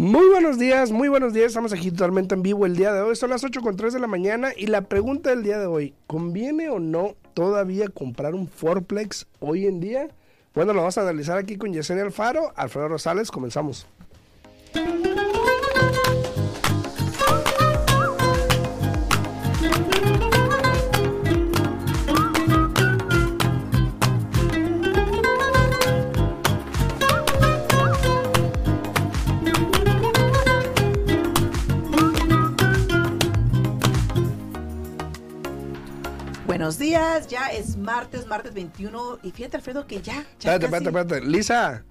Muy buenos días, muy buenos días. Estamos aquí totalmente en vivo el día de hoy. Son las 8 con 3 de la mañana y la pregunta del día de hoy, ¿conviene o no todavía comprar un Forplex hoy en día? Bueno, lo vamos a analizar aquí con Yesenia Alfaro, Alfredo Rosales. Comenzamos. Buenos días, ya es martes, martes 21 y fíjate Alfredo que ya, ya espérate, espérate, espérate. Lisa,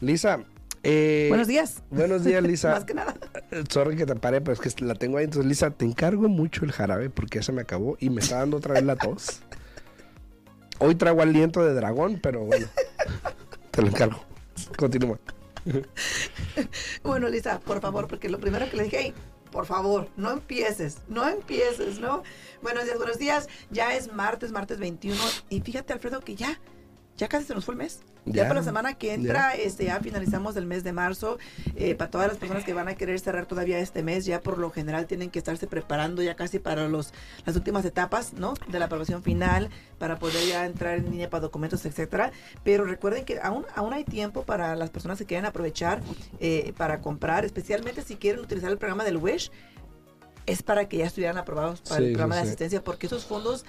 Lisa. Eh, buenos días. Buenos días, Lisa. Más que nada. Eh, sorry que te pare, pero es que la tengo ahí. Entonces, Lisa, te encargo mucho el jarabe porque ya se me acabó y me está dando otra vez la tos. Hoy traigo aliento de dragón, pero bueno, te lo encargo. Continúa. bueno, Lisa, por favor, porque lo primero que le dije, por favor, no empieces, no empieces, ¿no? Buenos días, buenos días. Ya es martes, martes 21. Y fíjate, Alfredo, que ya, ya casi se nos fue el mes. Ya, para la semana que entra, ya. este, ya finalizamos el mes de marzo. Eh, para todas las personas que van a querer cerrar todavía este mes, ya por lo general tienen que estarse preparando ya casi para los, las últimas etapas, ¿no? De la aprobación final, para poder ya entrar en línea para documentos, etcétera. Pero recuerden que aún, aún hay tiempo para las personas que quieran aprovechar eh, para comprar, especialmente si quieren utilizar el programa del Wish es para que ya estuvieran aprobados para sí, el programa sí, de asistencia, porque esos fondos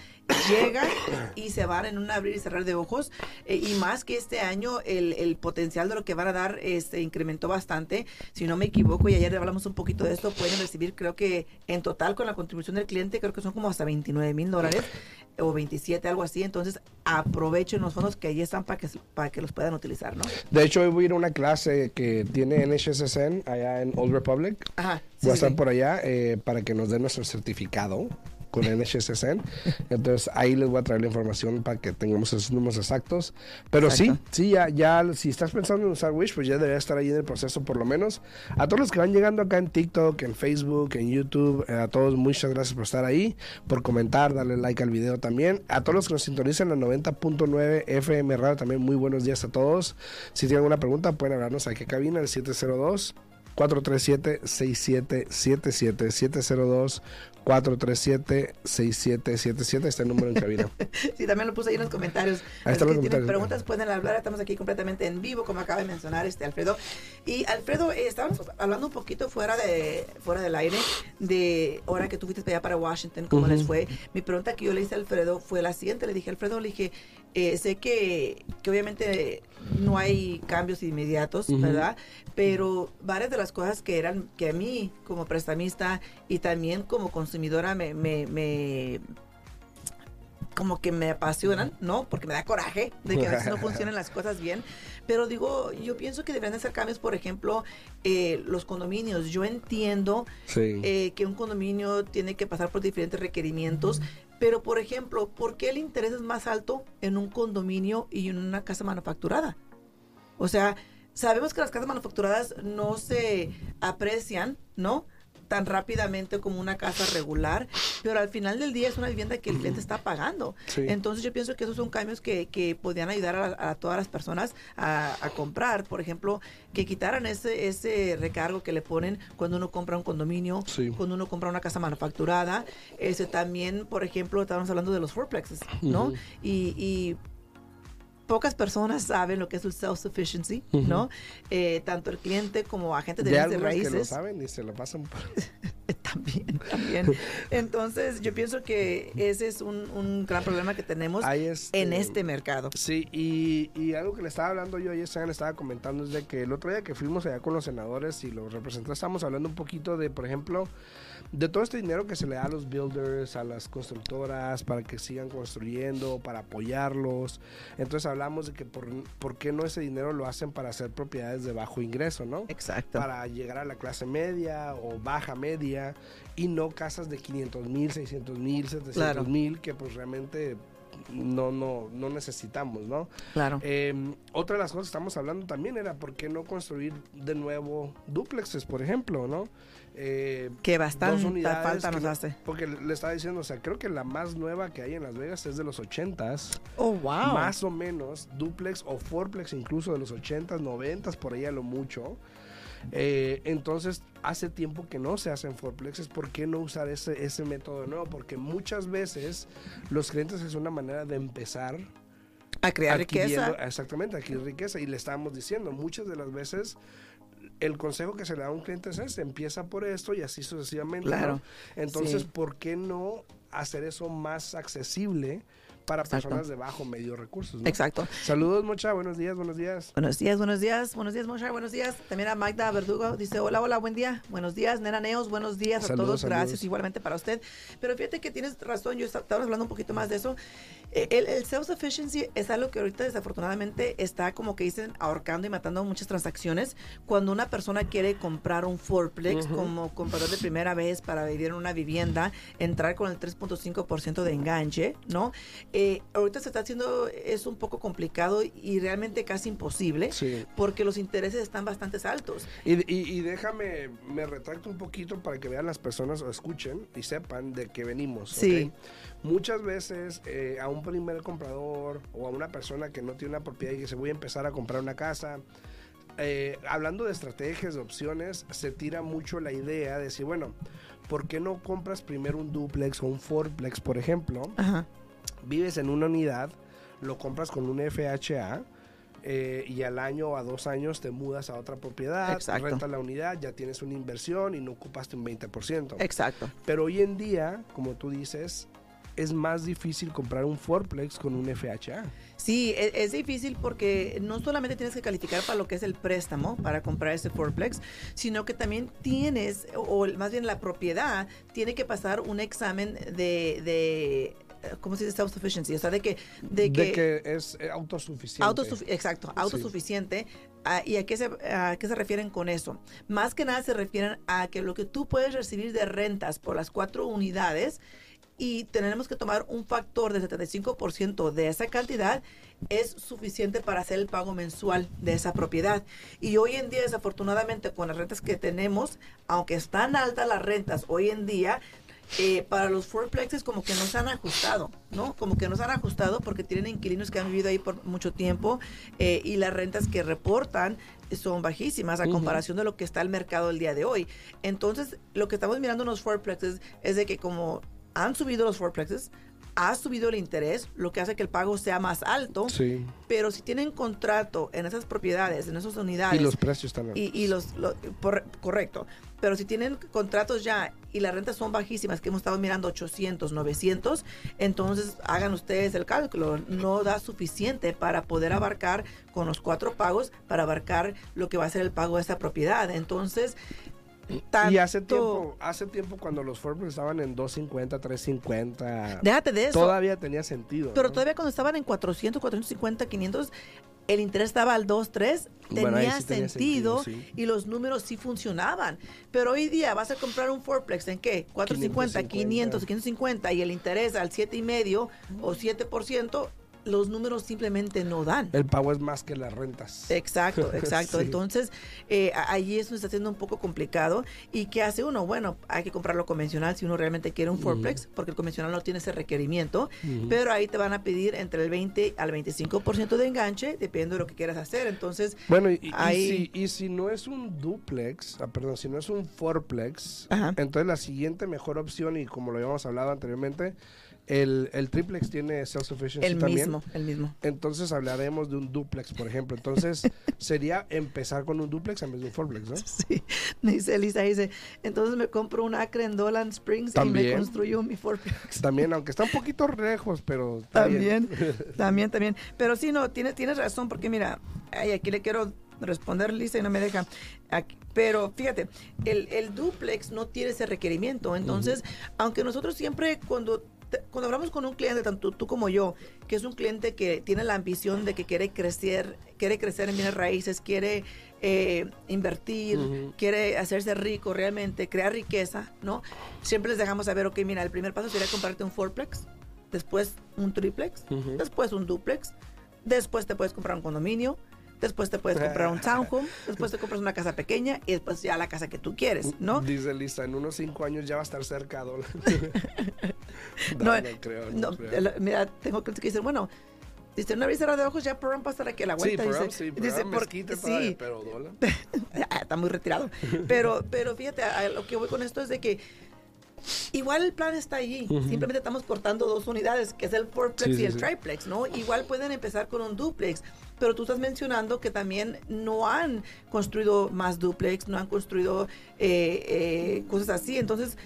llegan y se van en un abrir y cerrar de ojos, eh, y más que este año el, el, potencial de lo que van a dar este incrementó bastante, si no me equivoco, y ayer hablamos un poquito de esto, pueden recibir creo que en total con la contribución del cliente, creo que son como hasta 29 mil dólares o 27, algo así, entonces aprovechen los fondos que ahí están para que, para que los puedan utilizar, ¿no? De hecho, hoy voy a ir a una clase que tiene NHSSN allá en Old Republic. Ajá. voy a estar por allá eh, para que nos den nuestro certificado con NHSSN. Entonces ahí les voy a traer la información para que tengamos esos números exactos. Pero Exacto. sí, sí, ya, ya, si estás pensando en usar Wish, pues ya debería estar ahí en el proceso por lo menos. A todos los que van llegando acá en TikTok, en Facebook, en YouTube, eh, a todos muchas gracias por estar ahí, por comentar, darle like al video también. A todos los que nos sintonizan en la 90.9 FM Radio también muy buenos días a todos. Si tienen alguna pregunta pueden hablarnos aquí a cabina el 702 437-6777 702 437-6777 este número en cabina. sí, también lo puse ahí en los comentarios. Ahí están los, los tienen preguntas pueden hablar, estamos aquí completamente en vivo, como acaba de mencionar este Alfredo. Y Alfredo, eh, estábamos hablando un poquito fuera de fuera del aire de ahora que tú fuiste allá para Washington, cómo uh -huh. les fue. Mi pregunta que yo le hice a Alfredo fue la siguiente, le dije, Alfredo, le dije, eh, sé que, que obviamente no hay cambios inmediatos, uh -huh. ¿verdad? Pero varias de las cosas que eran, que a mí como prestamista y también como consumidora me, me, me como que me apasionan, ¿no? Porque me da coraje de que a veces no funcionen las cosas bien. Pero digo, yo pienso que deberían hacer cambios, por ejemplo, eh, los condominios. Yo entiendo sí. eh, que un condominio tiene que pasar por diferentes requerimientos, pero, por ejemplo, ¿por qué el interés es más alto en un condominio y en una casa manufacturada? O sea, sabemos que las casas manufacturadas no se aprecian, ¿no? Tan rápidamente como una casa regular, pero al final del día es una vivienda que el cliente está pagando. Sí. Entonces yo pienso que esos son cambios que, que podrían ayudar a, a todas las personas a, a, comprar. Por ejemplo, que quitaran ese, ese recargo que le ponen cuando uno compra un condominio, sí. cuando uno compra una casa manufacturada. Ese también, por ejemplo, estábamos hablando de los fourplexes, ¿no? Uh -huh. y, y pocas personas saben lo que es el self-sufficiency, uh -huh. ¿no? Eh, tanto el cliente como agentes de de raíces. que lo saben y se lo pasan por... también, también. Entonces, yo pienso que ese es un, un gran problema que tenemos este, en este mercado. Sí, y, y, algo que le estaba hablando yo ayer, le estaba comentando, es de que el otro día que fuimos allá con los senadores y los representantes, estábamos hablando un poquito de, por ejemplo, de todo este dinero que se le da a los builders, a las constructoras, para que sigan construyendo, para apoyarlos. Entonces hablamos de que por, por qué no ese dinero lo hacen para hacer propiedades de bajo ingreso, ¿no? Exacto. Para llegar a la clase media o baja media y no casas de 500 mil, 600 mil, 700 mil, claro. que pues realmente no, no, no necesitamos, ¿no? Claro. Eh, otra de las cosas que estamos hablando también era por qué no construir de nuevo duplexes, por ejemplo, ¿no? Eh, que bastante falta nos hace. Porque le estaba diciendo, o sea, creo que la más nueva que hay en Las Vegas es de los 80s. Oh, wow. Más o menos, duplex o fourplex incluso de los 80s, 90s, por ahí a lo mucho. Eh, entonces, hace tiempo que no se hacen fourplexes, ¿por qué no usar ese, ese método nuevo? Porque muchas veces los clientes es una manera de empezar a crear riqueza. Exactamente, aquí riqueza. Y le estábamos diciendo, muchas de las veces el consejo que se le da a un cliente es ese, empieza por esto y así sucesivamente. Claro. Entonces, ¿por qué no hacer eso más accesible? Para personas de bajo medio recursos. Exacto. Saludos, Mocha. Buenos días, buenos días. Buenos días, buenos días. Buenos días, Mocha. Buenos días. También a Magda Verdugo. Dice, hola, hola, buen día. Buenos días, Nena Neos. Buenos días a todos. Gracias igualmente para usted. Pero fíjate que tienes razón. Yo estaba hablando un poquito más de eso. Eh, el, el self-sufficiency es algo que ahorita desafortunadamente está como que dicen ahorcando y matando muchas transacciones. Cuando una persona quiere comprar un fourplex como comprador de primera vez para vivir en una vivienda, entrar con el 3.5% de enganche, ¿no? Eh, ahorita se está haciendo, es un poco complicado y realmente casi imposible porque los intereses están bastante altos. Y, déjame, me retracto un poquito para que vean las personas o escuchen y sepan de qué venimos. Sí. Muchas veces eh, a un primer comprador o a una persona que no tiene una propiedad y que se voy a empezar a comprar una casa, eh, hablando de estrategias, de opciones, se tira mucho la idea de decir, bueno, ¿por qué no compras primero un duplex o un fourplex, por ejemplo? Vives en una unidad, lo compras con un FHA. Eh, y al año o a dos años te mudas a otra propiedad, rentas la unidad, ya tienes una inversión y no ocupaste un 20%. Exacto. Pero hoy en día, como tú dices, es más difícil comprar un fourplex con un FHA. Sí, es, es, difícil porque no solamente tienes que calificar para lo que es el préstamo para comprar ese fourplex, sino que también tienes, o más bien la propiedad, tiene que pasar un examen de, de ¿cómo se dice self-sufficiency? O sea, de que... De, que, es eh, autosuficiente. exacto, autosuficiente. Ah, ¿Y a qué, se, a qué se refieren con eso? Más que nada se refieren a que lo que tú puedes recibir de rentas por las cuatro unidades y tenemos que tomar un factor del 75% de esa cantidad es suficiente para hacer el pago mensual de esa propiedad. Y hoy en día, desafortunadamente, con las rentas que tenemos, aunque están altas las rentas hoy en día, eh, para los fourplexes como que no se han ajustado, ¿no? Como que no se han ajustado porque tienen inquilinos que han vivido ahí por mucho tiempo eh, y las rentas que reportan son bajísimas a comparación de lo que está el mercado el día de hoy. Entonces, lo que estamos mirando en los fourplexes es de que como han subido los fourplexes, ha subido el interés, lo que hace que el pago sea más alto. Sí. Pero si tienen contrato en esas propiedades, en esas unidades. Y los precios también. Y, los, correcto. Pero si tienen contratos ya y las rentas son bajísimas, que hemos estado mirando 800, 900, entonces hagan ustedes el cálculo. No da suficiente para poder abarcar con los cuatro pagos, para abarcar lo que va a ser el pago de esa propiedad. Entonces, y hace tiempo, hace tiempo cuando los Forbes estaban en 250, 350. Déjate de eso. Todavía tenía sentido. Pero todavía cuando estaban en 400, 450, 500, el interés estaba al 2, 3, tenía, sentido, y los números sí funcionaban. Pero hoy día vas a comprar un fourplex en qué? 450, 500, 550 y el interés al 7,5 o 7%, los números simplemente no dan. El pago es más que las rentas. Exacto, exacto. Entonces, eh, allí eso está siendo un poco complicado. ¿Y qué hace uno? Bueno, hay que comprarlo convencional si uno realmente quiere un fourplex, porque el convencional no tiene ese requerimiento, pero ahí te van a pedir entre el 20 al 25% de enganche, dependiendo de lo que quieras hacer. Entonces, bueno, y, si, y si, no es un duplex, ah, perdón, si no es un fourplex, entonces la siguiente mejor opción, y como lo habíamos hablado anteriormente, el, el triplex tiene self-sufficiency el Mismo, el mismo. Entonces hablaremos de un duplex, por ejemplo. Entonces sería empezar con un duplex en vez de un fourplex, ¿no? Sí. Dice Elisa, dice, entonces me compro un acre en Dolan Springs y me construyo mi fourplex. También, aunque está un poquito lejos, pero también. También, también, Pero sí, no, tienes, tienes razón, porque mira, ay, aquí le quiero responder Lisa y no me deja. pero fíjate, el, el, duplex no tiene ese requerimiento. Entonces, aunque nosotros siempre cuando cuando hablamos con un cliente, tanto tú como yo, que es un cliente que tiene la ambición de que quiere crecer, quiere crecer en bienes raíces, quiere eh, invertir, quiere hacerse rico realmente, crear riqueza, ¿no? Siempre les dejamos saber, ok, mira, el primer paso sería comprarte un fourplex, después un triplex, después un duplex, después te puedes comprar un condominio, después te puedes comprar un townhome, después te compras una casa pequeña y después ya la casa que tú quieres, ¿no? Dice Lisa, en unos cinco años ya va a estar cerca no, no, no, creo, no, Mira, tengo que decir, bueno, Dice, una visera de ojos ya Perón estar aquí a la vuelta. Sí, dice, sí, dice porque, sí. pero dólar. está muy retirado. Pero, pero fíjate, a lo que voy con esto es de que Igual el plan está allí, simplemente estamos cortando dos unidades, que es el fourplex y el triplex, ¿no? Igual pueden empezar con un duplex, pero tú estás mencionando que también no han construido más duplex, no han construido eh, eh, cosas así, entonces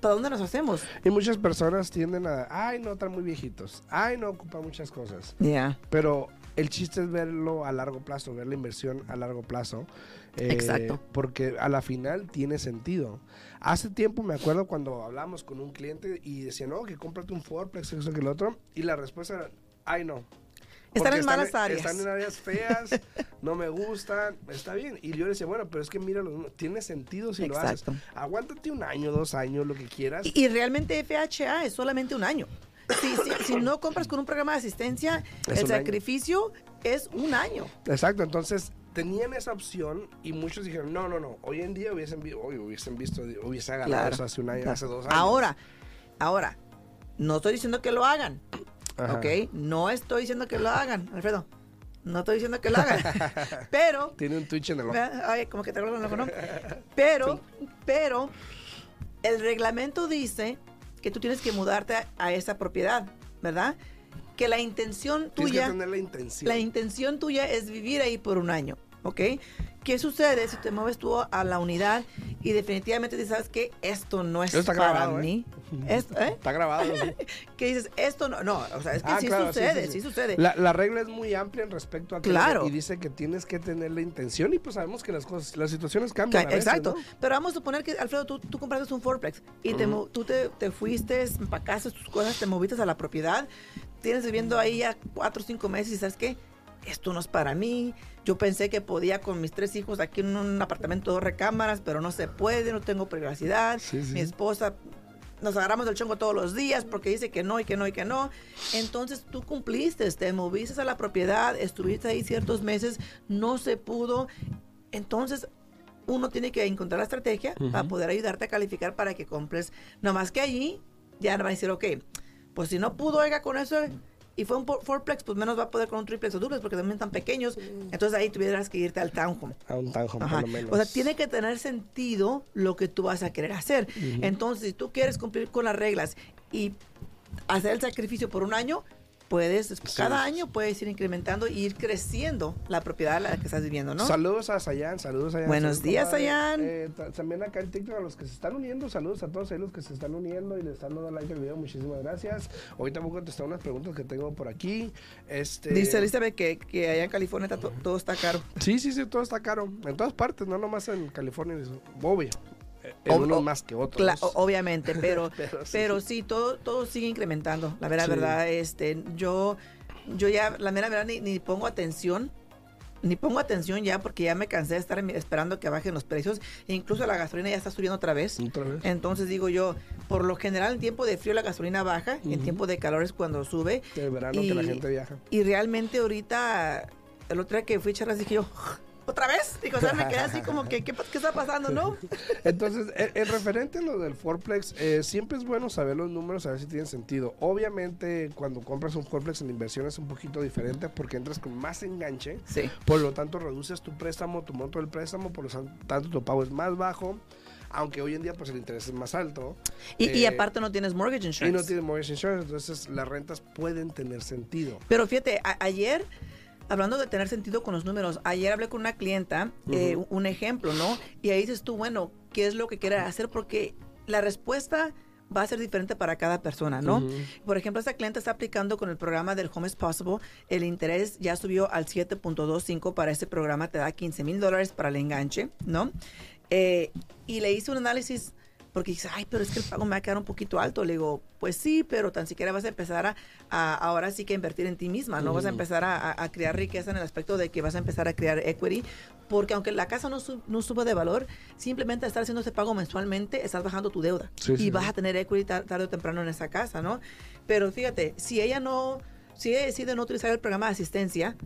¿para dónde nos hacemos? Y muchas personas tienden a, ay, no, están muy viejitos, ay, no ocupan muchas cosas. Ya. Pero el chiste es verlo a largo plazo, ver la inversión a largo plazo. Eh, Exacto. Porque a la final tiene sentido. Hace tiempo me acuerdo cuando hablamos con un cliente y decía, no, que cómprate un Fourplex, eso que el otro. Y la respuesta era, ay, no. Están en malas áreas. Están en áreas feas, no me gustan, está bien. Y yo le decía, bueno, pero es que mira, tiene sentido si lo haces. Aguántate un año, dos años, lo que quieras. Y, realmente FHA es solamente un año. Si, si, no compras con un programa de asistencia, el sacrificio es un año. Exacto, entonces tenían esa opción y muchos dijeron, no, no, no, hoy en día hubiesen, hoy hubiesen visto, hubiesen agarrado eso hace un año, hace dos años. Ahora, ahora, no estoy diciendo que lo hagan, ¿ok? No estoy diciendo que lo hagan, Alfredo. No estoy diciendo que lo hagan, pero... Tiene un Twitch en el ojo. Ay, como que te acuerdas el ojo, ¿no? Pero, pero, el reglamento dice que tú tienes que mudarte a esa propiedad, ¿verdad? que la intención tuya... la intención. La intención tuya es vivir ahí por un año, ¿ok? ¿Qué sucede si te mueves tú a la unidad y definitivamente dices, ¿sabes qué? Esto no es para grabado, ¿eh? mí. ¿eh? Está grabado. que dices, esto no, no, o sea, es que ah, sí, sucede, sí, sucede, La, regla es muy amplia en respecto a que claro. y dice que tienes que tener la intención y pues sabemos que las cosas, las situaciones cambian. exacto, pero vamos a suponer que, Alfredo, tú, tú compraste un fourplex y te, tú te, te fuiste, empacaste tus cosas, te moviste a la propiedad, tienes viviendo ahí ya cuatro o cinco meses y sabes qué, esto no es para mí. Yo pensé que podía con mis tres hijos aquí en un apartamento de dos recámaras, pero no se puede, no tengo privacidad. Mi esposa nos agarramos del chongo todos los días porque dice que no y que no y que no. Entonces tú cumpliste, te moviste a la propiedad, estuviste ahí ciertos meses, no se pudo. Entonces uno tiene que encontrar la estrategia para poder ayudarte a calificar para que compres. No más que allí ya van a decir, ok, pues si no pudo, oiga, con eso y fue un fourplex, pues menos va a poder con un triplex o duplex porque también están pequeños. Entonces ahí tuvieras que irte al townhome. A un townhome, por lo menos. O sea, tiene que tener sentido lo que tú vas a querer hacer. Entonces, si tú quieres cumplir con las reglas y hacer el sacrificio por un año, puedes, cada año puedes ir incrementando y ir creciendo la propiedad en la que estás viviendo, ¿no? Saludos a Sayan, saludos a Sayan. Buenos días, Sayan. Eh, también acá en TikTok a los que se están uniendo, saludos a todos los que se están uniendo y les están dando like al video, muchísimas gracias. Hoy también contestar unas preguntas que tengo por aquí. Este... Dice Elizabeth que, que allá en California todo está caro. Sí, sí, sí, todo está caro. En todas partes, no nomás en California, obvio unos más que otros. obviamente, pero, pero, sí, todo, todo sigue incrementando. La verdad, verdad, este, yo, yo ya, la mera verdad, ni, pongo atención ni pongo atención ya porque ya me cansé de estar esperando que bajen los precios. E incluso la gasolina ya está subiendo otra vez. Entonces digo yo, por lo general en tiempo de frío la gasolina baja, en tiempo de calor es cuando sube. De verano que la gente viaja. Y realmente ahorita, el otro día que fui a charlas dije yo, ¿Otra vez? Digo, o sea, me quedé así como que, ¿qué, está pasando, no? Entonces, en, referente a lo del Fourplex, eh, siempre es bueno saber los números, a ver si tienen sentido. Obviamente, cuando compras un Fourplex en inversión es un poquito diferente porque entras con más enganche. Sí. Por lo tanto, reduces tu préstamo, tu monto del préstamo, por lo tanto, tu pago es más bajo aunque hoy en día pues el interés es más alto. Y, y, eh, aparte no tienes mortgage insurance. Y no tienes mortgage insurance, entonces las rentas pueden tener sentido. Pero fíjate, ayer hablando de tener sentido con los números, ayer hablé con una clienta, eh, un ejemplo, ¿no? Y ahí dices tú, bueno, ¿qué es lo que quiere hacer? Porque la respuesta va a ser diferente para cada persona, ¿no? Por ejemplo, esta clienta está aplicando con el programa del Home is Possible, el interés ya subió al 7.25 para este programa, te da 15 mil dólares para el enganche, ¿no? Eh, y le hice un análisis porque dice, ay, pero es que el pago me va a quedar un poquito alto. Le digo, pues sí, pero tan siquiera vas a empezar a, ahora sí que invertir en ti misma, ¿no? Vas a empezar a, crear riqueza en el aspecto de que vas a empezar a crear equity, porque aunque la casa no, no sube de valor, simplemente estar haciendo ese pago mensualmente, estás bajando tu deuda y vas a tener equity tarde o temprano en esa casa, ¿no? Pero fíjate, si ella no, si ella decide no utilizar el programa de asistencia,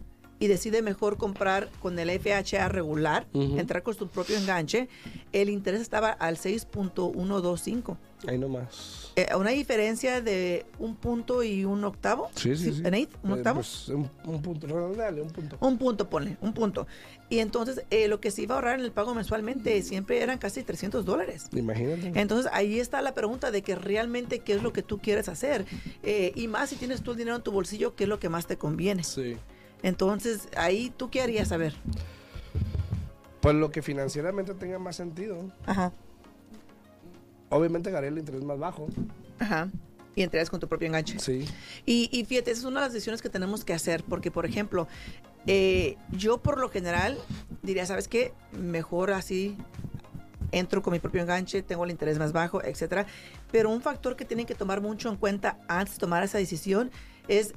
y decide mejor comprar con el FHA regular, entrar con su propio enganche, el interés estaba al 6.125. Ahí nomás. Eh, una diferencia de un punto y un octavo. Sí, sí, sí. ¿Un Eh, octavo? pues, un, un punto, redondeale, un punto. Un punto, ponle, un punto. Y entonces eh, lo que se iba a ahorrar en el pago mensualmente siempre eran casi 300 dólares. Imagínate. Entonces ahí está la pregunta de que realmente qué es lo que tú quieres hacer. Eh, y más si tienes tú el dinero en tu bolsillo, qué es lo que más te conviene. Sí. Entonces ahí tú qué harías saber. Pues lo que financieramente tenga más sentido. Ajá, Obviamente gané el interés más bajo. ajá. Y entrarías con tu propio enganche. Sí. Y, y fíjate, esa es una de las decisiones que tenemos que hacer, porque por ejemplo, eh, yo por lo general diría, ¿sabes qué? Mejor así entro con mi propio enganche, tengo el interés más bajo, etcétera. Pero un factor que tienen que tomar mucho en cuenta antes de tomar esa decisión es,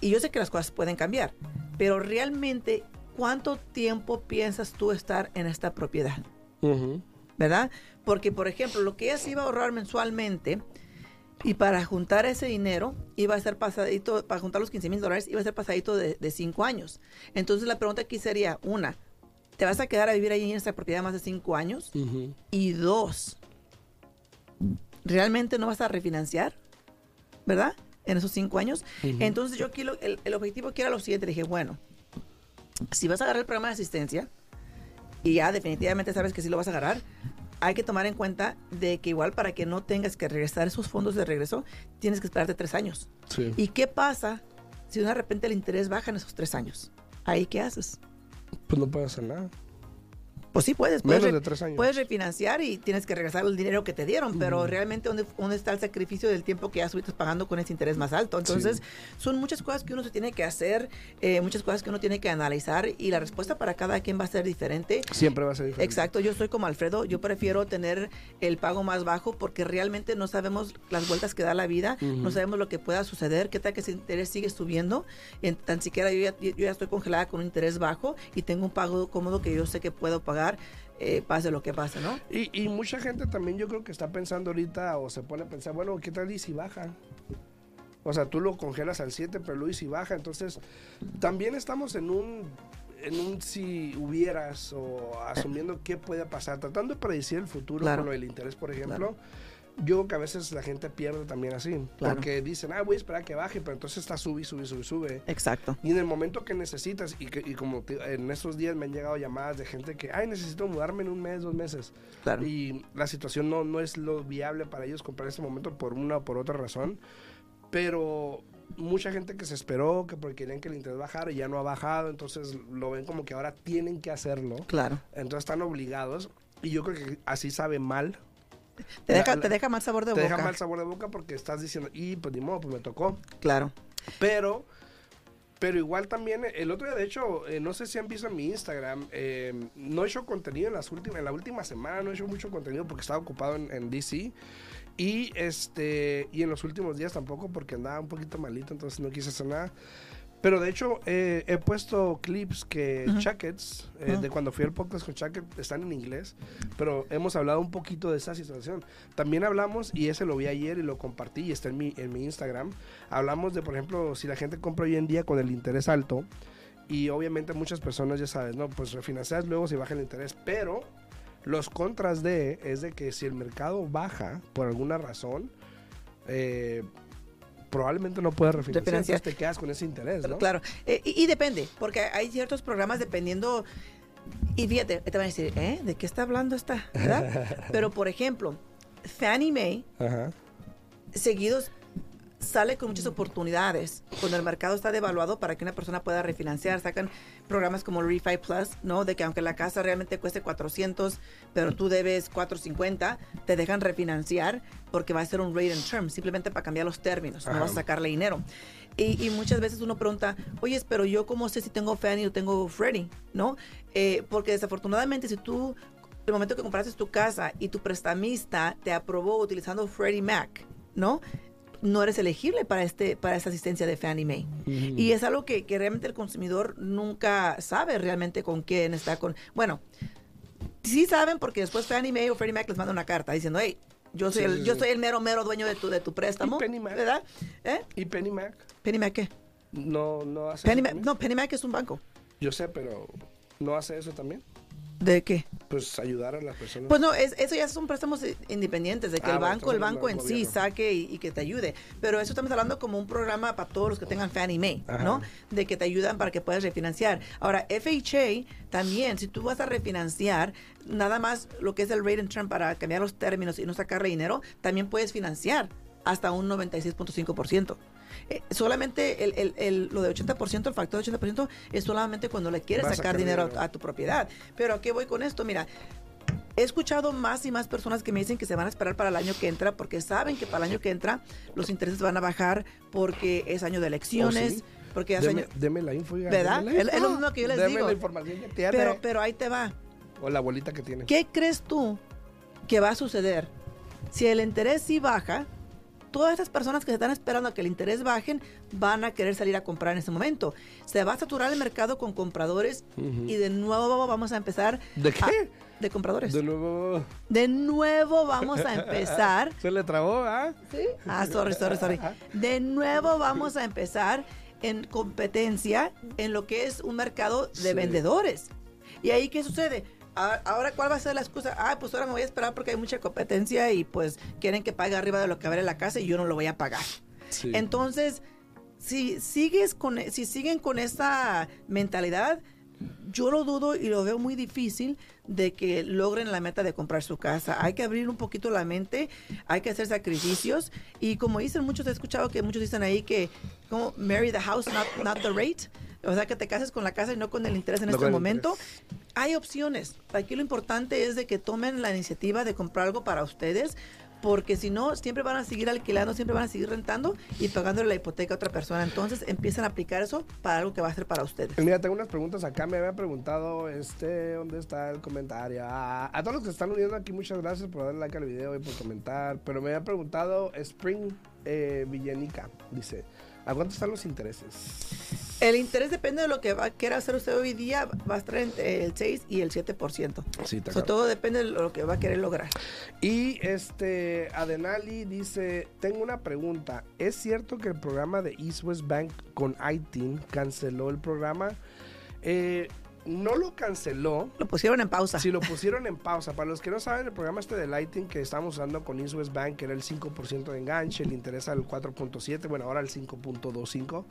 y yo sé que las cosas pueden cambiar, pero realmente, ¿cuánto tiempo piensas tú estar en esta propiedad? ¿verdad? Porque, por ejemplo, lo que ella se iba a ahorrar mensualmente y para juntar ese dinero iba a ser pasadito, para juntar los 15 mil dólares, iba a ser pasadito de, cinco años. Entonces, la pregunta aquí sería, una, ¿te vas a quedar a vivir ahí en esta propiedad más de cinco años? Y dos, ¿realmente no vas a refinanciar? ¿Verdad? En esos cinco años. Entonces, yo aquí lo- el, el objetivo era lo siguiente. Dije, bueno, si vas a agarrar el programa de asistencia y ya definitivamente sabes que sí lo vas a agarrar, hay que tomar en cuenta de que igual para que no tengas que regresar esos fondos de regreso, tienes que esperarte tres años. Sí. ¿Y qué pasa si de repente el interés baja en esos tres años? ¿Ahí qué haces? Pues no puedo hacer nada. Pues sí puedes. puedes Menos de tres años. Puedes refinanciar y tienes que regresar el dinero que te dieron, pero realmente ¿dónde, dónde está el sacrificio del tiempo que ya estuviste pagando con ese interés más alto? Entonces, son muchas cosas que uno se tiene que hacer, eh, muchas cosas que uno tiene que analizar y la respuesta para cada quien va a ser diferente. Siempre va a ser diferente. Exacto, yo soy como Alfredo, yo prefiero tener el pago más bajo porque realmente no sabemos las vueltas que da la vida, no sabemos lo que pueda suceder, qué tal que ese interés sigue subiendo, en, tan siquiera yo ya, yo ya estoy congelada con un interés bajo y tengo un pago cómodo que yo sé que puedo pagar, eh, pase lo que pase, ¿no? Y, y mucha gente también yo creo que está pensando ahorita o se pone a pensar, bueno, ¿qué tal y si baja? O sea, tú lo congelas al 7, pero y si baja. Entonces, también estamos en un, en un si hubieras o asumiendo qué puede pasar, tratando de predecir el futuro Claro. con lo del interés, por ejemplo. Yo creo que a veces la gente pierde también así. Claro. Porque dicen, ah, voy a esperar a que baje, pero entonces está sube, sube, sube, sube. Exacto. Y en el momento que necesitas, y, que, y como te- en estos días me han llegado llamadas de gente que, ay, necesito mudarme en un mes, dos meses. Claro. Y la situación no, no es lo viable para ellos comprar en este momento por una o por otra razón. Pero mucha gente que se esperó, que porque querían que el interés bajara y ya no ha bajado, entonces lo ven como que ahora tienen que hacerlo. Claro. Entonces están obligados. Y yo creo que así sabe mal. Te La- deja, la- te deja mal sabor de Te boca. deja mal sabor de boca porque estás diciendo, y pues ni modo, pues me tocó. Claro. Pero, pero igual también, el otro día, de hecho, eh, no sé si han visto en mi Instagram, eh, no he hecho contenido en, las últimas, en la última semana, no he hecho mucho contenido porque estaba ocupado en, en DC. Y este y en los últimos días tampoco porque andaba un poquito malito, entonces no quise hacer nada. Pero de hecho eh, he puesto clips que eh, Ujú. de cuando fui al podcast con Chucket, están en inglés, pero hemos hablado un poquito de esa situación. También hablamos, y ese lo vi ayer y lo compartí y está en mi, en mi Instagram, hablamos de, por ejemplo, si la gente compra hoy en día con el interés alto, y obviamente muchas personas ya sabes, ¿no? Pues refinancias luego si baja el interés, pero los contras de es de que si el mercado baja por alguna razón, eh, probablemente no puedas refinanciar, entonces te quedas con ese interés, ¿no? Claro. Eh, y, y depende, porque hay ciertos programas dependiendo. Y fíjate, te van a decir, ¿eh? ¿De qué está hablando esta? ¿Verdad? Pero por ejemplo, Fannie Mae Ajá. seguidos sale con muchas oportunidades cuando el mercado está devaluado para que una persona pueda refinanciar. Sacan programas como Refi Plus, ¿no? De que aunque la casa realmente cueste 400, pero tú debes 450, te dejan refinanciar porque va a ser un rate and term, simplemente para cambiar los términos, no vas a sacarle dinero. Y, y muchas veces uno pregunta, oye, pero yo cómo sé si tengo Fannie o tengo Freddie, ¿no? Eh, porque desafortunadamente si tú, el momento que compraste tu casa y tu prestamista te aprobó utilizando Freddie Mac, ¿no? No eres elegible para este para esta asistencia de Fannie Mae. Y es algo que, que realmente el consumidor nunca sabe realmente con quién está con. Bueno, sí saben porque después Fannie Mae o Freddie Mac les manda una carta diciendo, hey, yo soy Sí, el, sí, yo sí. soy el mero mero dueño de tu de tu préstamo, Penny Mac. ¿verdad? ¿Eh? ¿Y Penny Mac? Penny Mac qué? No, no hace Penny eso no, Penny Mac es un banco. Yo sé, pero ¿no hace eso también? ¿De qué? Pues ayudar a las personas. Pues no, es, eso ya son préstamos independientes, de que Ah, el banco, el banco en sí saque y, y que te ayude. Pero eso estamos hablando como un programa para todos los que tengan Fannie Mae, Ajá. ¿no? De que te ayudan para que puedas refinanciar. Ahora, FHA también, si tú vas a refinanciar, nada más lo que es el rate and term para cambiar los términos y no sacarle dinero, también puedes financiar hasta un 96.5%. Eh, solamente el, el- el- lo de 80%, el factor de 80% es solamente cuando le quieres sacar dinero dinero. a, a tu propiedad. Pero ¿a qué voy con esto? Mira, He escuchado más y más personas que me dicen que se van a esperar para el año que entra porque saben que para el año que entra los intereses van a bajar porque es año de elecciones, ¿Oh, sí? porque es deme, año... deme la info. oiga, ¿Verdad? la Es- es lo mismo que yo les Deme digo. la información que tiene. Pero, pero ahí te va. O la bolita que tiene. ¿Qué crees tú que va a suceder? Si el interés sí baja, todas estas personas que se están esperando a que el interés bajen van a querer salir a comprar en ese momento. Se va a saturar el mercado con compradores y de nuevo vamos a empezar... ¿De a- qué? de compradores. De nuevo. De nuevo vamos a empezar Se le trabó, ¿ah? ¿Sí? Ah, sorry, sorry, sorry. De nuevo vamos a empezar en competencia en lo que es un mercado de Sí. vendedores. ¿Y ahí qué sucede? Ahora, ¿cuál va a ser la excusa? Ah, pues ahora me voy a esperar porque hay mucha competencia y pues quieren que pague arriba de lo que vale la casa y yo no lo voy a pagar. Sí. Entonces, si sigues con, si siguen con esa mentalidad, yo lo dudo y lo veo muy difícil de que logren la meta de comprar su casa. Hay que abrir un poquito la mente, hay que hacer sacrificios y como dicen muchos, he escuchado que muchos dicen ahí que como marry the house, not, not the rate. O sea, que te cases con la casa y no con el interés en No este momento. Hay opciones. Aquí lo importante es de que tomen la iniciativa de comprar algo para ustedes, porque si no, siempre van a seguir alquilando, siempre van a seguir rentando y pagándole la hipoteca a otra persona. Entonces empiezan a aplicar eso para algo que va a ser para ustedes. Mira, tengo unas preguntas acá. Me habían preguntado, este, ¿dónde está el comentario? A todos los que están uniendo aquí, muchas gracias por darle like al video y por comentar. Pero me habían preguntado, Spring eh, Villanica, dice, ¿a cuánto están los intereses? El interés depende de lo que va a quiera hacer usted hoy día, va a estar entre el 6 y el 7%. Sí, está So, todo depende de lo que va a querer lograr. Y este, Adenali dice, tengo una pregunta. ¿Es cierto que el programa de East West Bank con ITIN canceló el programa? Eh, no lo canceló. Lo pusieron en pausa. Si lo pusieron en pausa, para los que no saben, el programa este de Lighting que estamos usando con West Bank, que era el 5% de enganche, el interés al 4.7, bueno, ahora el 5.25.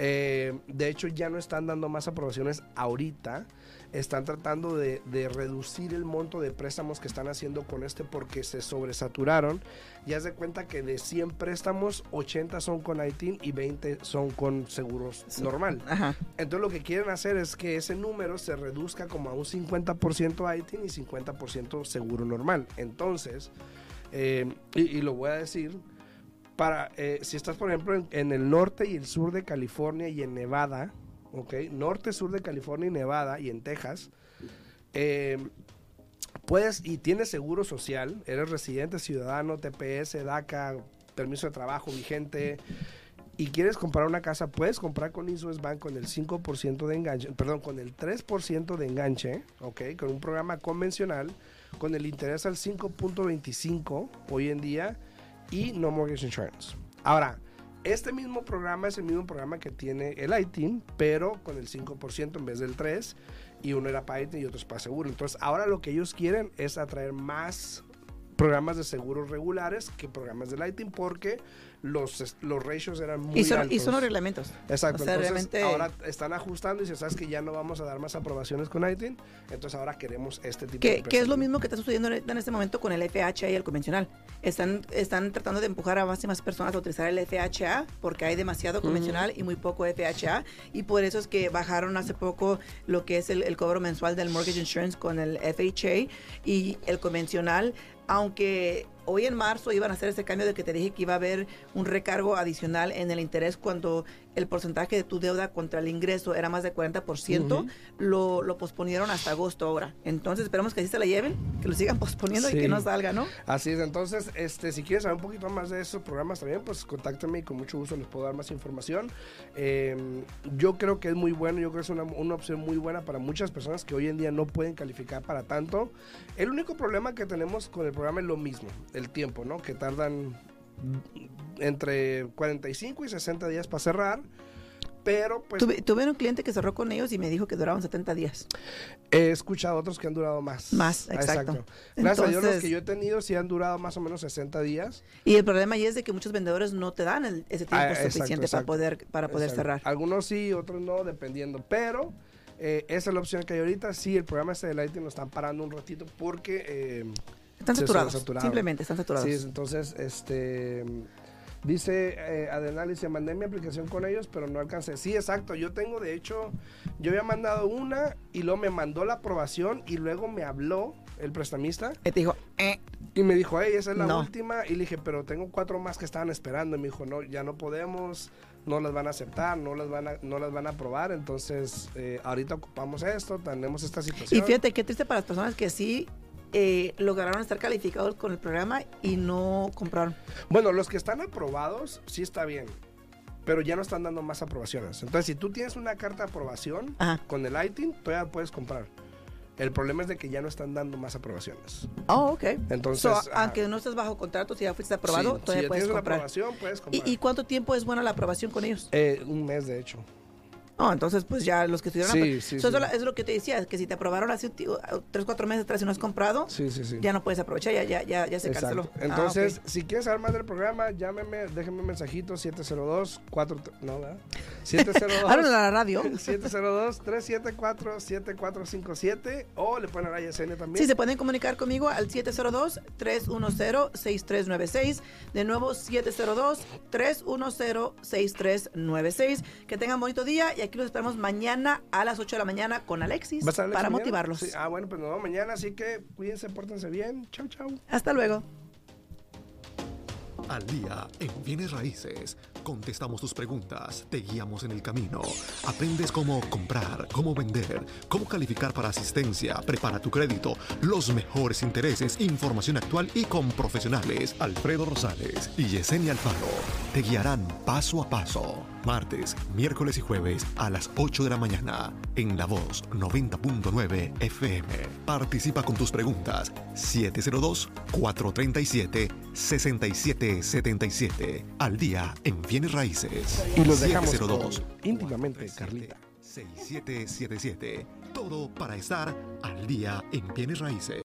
Eh, de hecho, ya no están dando más aprobaciones ahorita. Están tratando de, de reducir el monto de préstamos que están haciendo con este porque se sobresaturaron. Y haz de cuenta que de 100 préstamos, 80 son con ITIN y 20 son con seguros normal. Ajá. Entonces lo que quieren hacer es que ese número se reduzca como a un 50% ITIN y 50% seguro normal. Entonces, eh, y, y lo voy a decir, para eh, si estás por ejemplo en, el norte y el sur de California y en Nevada, ¿ok? Norte, sur de California y Nevada y en Texas, eh, puedes y tienes seguro social, eres residente, ciudadano, TPS, DACA, permiso de trabajo vigente y quieres comprar una casa, puedes comprar con West Bank con el 5% de enganche, perdón, con el 3% de enganche, ¿ok? Con un programa convencional, con el interés al 5.25 hoy en día y no mortgage insurance. Ahora, este mismo programa es el mismo programa que tiene el ITIN, pero con el 5% en vez del 3%, y uno era para ITIN y otro es para seguro. Entonces, ahora lo que ellos quieren es atraer más programas de seguros regulares que programas del ITIN porque los, los ratios eran muy Y son, altos. y son los reglamentos. Exacto, O sea, entonces realmente- ahora están ajustando y dicen, sabes que ya no vamos a dar más aprobaciones con ITIN, entonces ahora queremos este tipo de Que, que es lo mismo que está sucediendo en en este momento con el FHA y el convencional. Están, están tratando de empujar a más y más personas a utilizar el FHA porque hay demasiado convencional y muy poco FHA. Y por eso es que bajaron hace poco lo que es el, el cobro mensual del mortgage insurance con el FHA y el convencional. Aunque hoy en marzo iban a hacer ese cambio de que te dije que iba a haber un recargo adicional en el interés cuando el porcentaje de tu deuda contra el ingreso era más de 40%, Ujú. lo, lo posponieron hasta agosto ahora. Entonces esperamos que así se la lleven, que lo sigan posponiendo y que no salga, ¿no? Así es, entonces, este, si quieres saber un poquito más de esos programas también, pues contáctame y con mucho gusto les puedo dar más información. Eh, yo creo que es muy bueno, yo creo que es una, una opción muy buena para muchas personas que hoy en día no pueden calificar para tanto. El único problema que tenemos con el programa es lo mismo, el tiempo, ¿no? Que tardan entre 45 y 60 días para cerrar. pero pues... Tuve, tuve un cliente que cerró con ellos y me dijo que duraban 70 días. He escuchado otros que han durado más. Más, exacto. Gracias a Dios los Entonces- que yo he tenido sí han durado más o menos 60 días. Y el problema ahí es de que muchos vendedores no te dan el- ese tiempo Ah, exacto, suficiente exacto. para poder, para poder Exacto. cerrar. Algunos sí, otros no, dependiendo. Pero eh, esa es la opción que hay ahorita. Sí, el programa este de Lighting lo están parando un ratito porque... eh, Están saturados. Simplemente están saturados. Sí, entonces, este... Dice eh, Adenal, dice, mandé mi aplicación con ellos, pero no alcancé. Sí, exacto. Yo tengo, de hecho, yo había mandado una y luego me mandó la aprobación y luego me habló el prestamista Y te dijo, eh, y me dijo, hey, esa es la No. última. Y le dije, pero tengo cuatro más que estaban esperando. Y me dijo, no, ya no podemos, no las van a aceptar, no las van a, no las van a aprobar. Entonces, eh, ahorita ocupamos esto, tenemos esta situación. Y fíjate qué triste para las personas que sí eh, lograron estar calificados con el programa y no compraron. Bueno, los que están aprobados, sí está bien. Pero ya no están dando más aprobaciones. Entonces, si tú tienes una carta de aprobación Ajá. con el ITIN, todavía puedes comprar. El problema es de que ya no están dando más aprobaciones. Oh, ok. Entonces, So, aunque no estés bajo contrato, si ya fuiste aprobado, Sí, si todavía ya puedes tienes una comprar. aprobación, puedes comprar. ¿Y, ¿Y cuánto tiempo es buena la aprobación con ellos? Eh, un mes, de hecho. No, entonces pues ya los que estuvieron... Sí, sí, So, sí. Eso es lo que te decía, que si te aprobaron hace tío, tres, cuatro meses atrás y no has comprado, ya no puedes aprovechar, ya, ya, ya, ya se Exacto. canceló. Ah, Entonces, ok. si quieres saber más del programa, llámeme, déjenme un mensajito 702 4 no, ¿verdad? 702 Háblenle a la radio. 702 374 7457 o le ponen a Yesenia también. Sí, se pueden comunicar conmigo al 702-310-6396. De nuevo, 702-310-6396. Que tengan bonito día y aquí los esperamos mañana a las 8 de la mañana con Alexis ¿Va a estar Alex para mañana? motivarlos. Sí, Ah, bueno, pues nos vemos mañana, así que cuídense, pórtense bien. Chau, chau. Hasta luego. Al día en bienes raíces. Contestamos tus preguntas, te guiamos en el camino. Aprendes cómo comprar, cómo vender, cómo calificar para asistencia, prepara tu crédito, los mejores intereses, información actual y con profesionales. Alfredo Rosales y Yesenia Alfaro te guiarán paso a paso. Martes, miércoles y jueves a las 8 de la mañana en La Voz 90.9 FM. Participa con tus preguntas 702-437-6777. Al día en bienes raíces. Y los dejamos 702 con íntimamente, Carlita. 6777. Todo para estar al día en bienes raíces.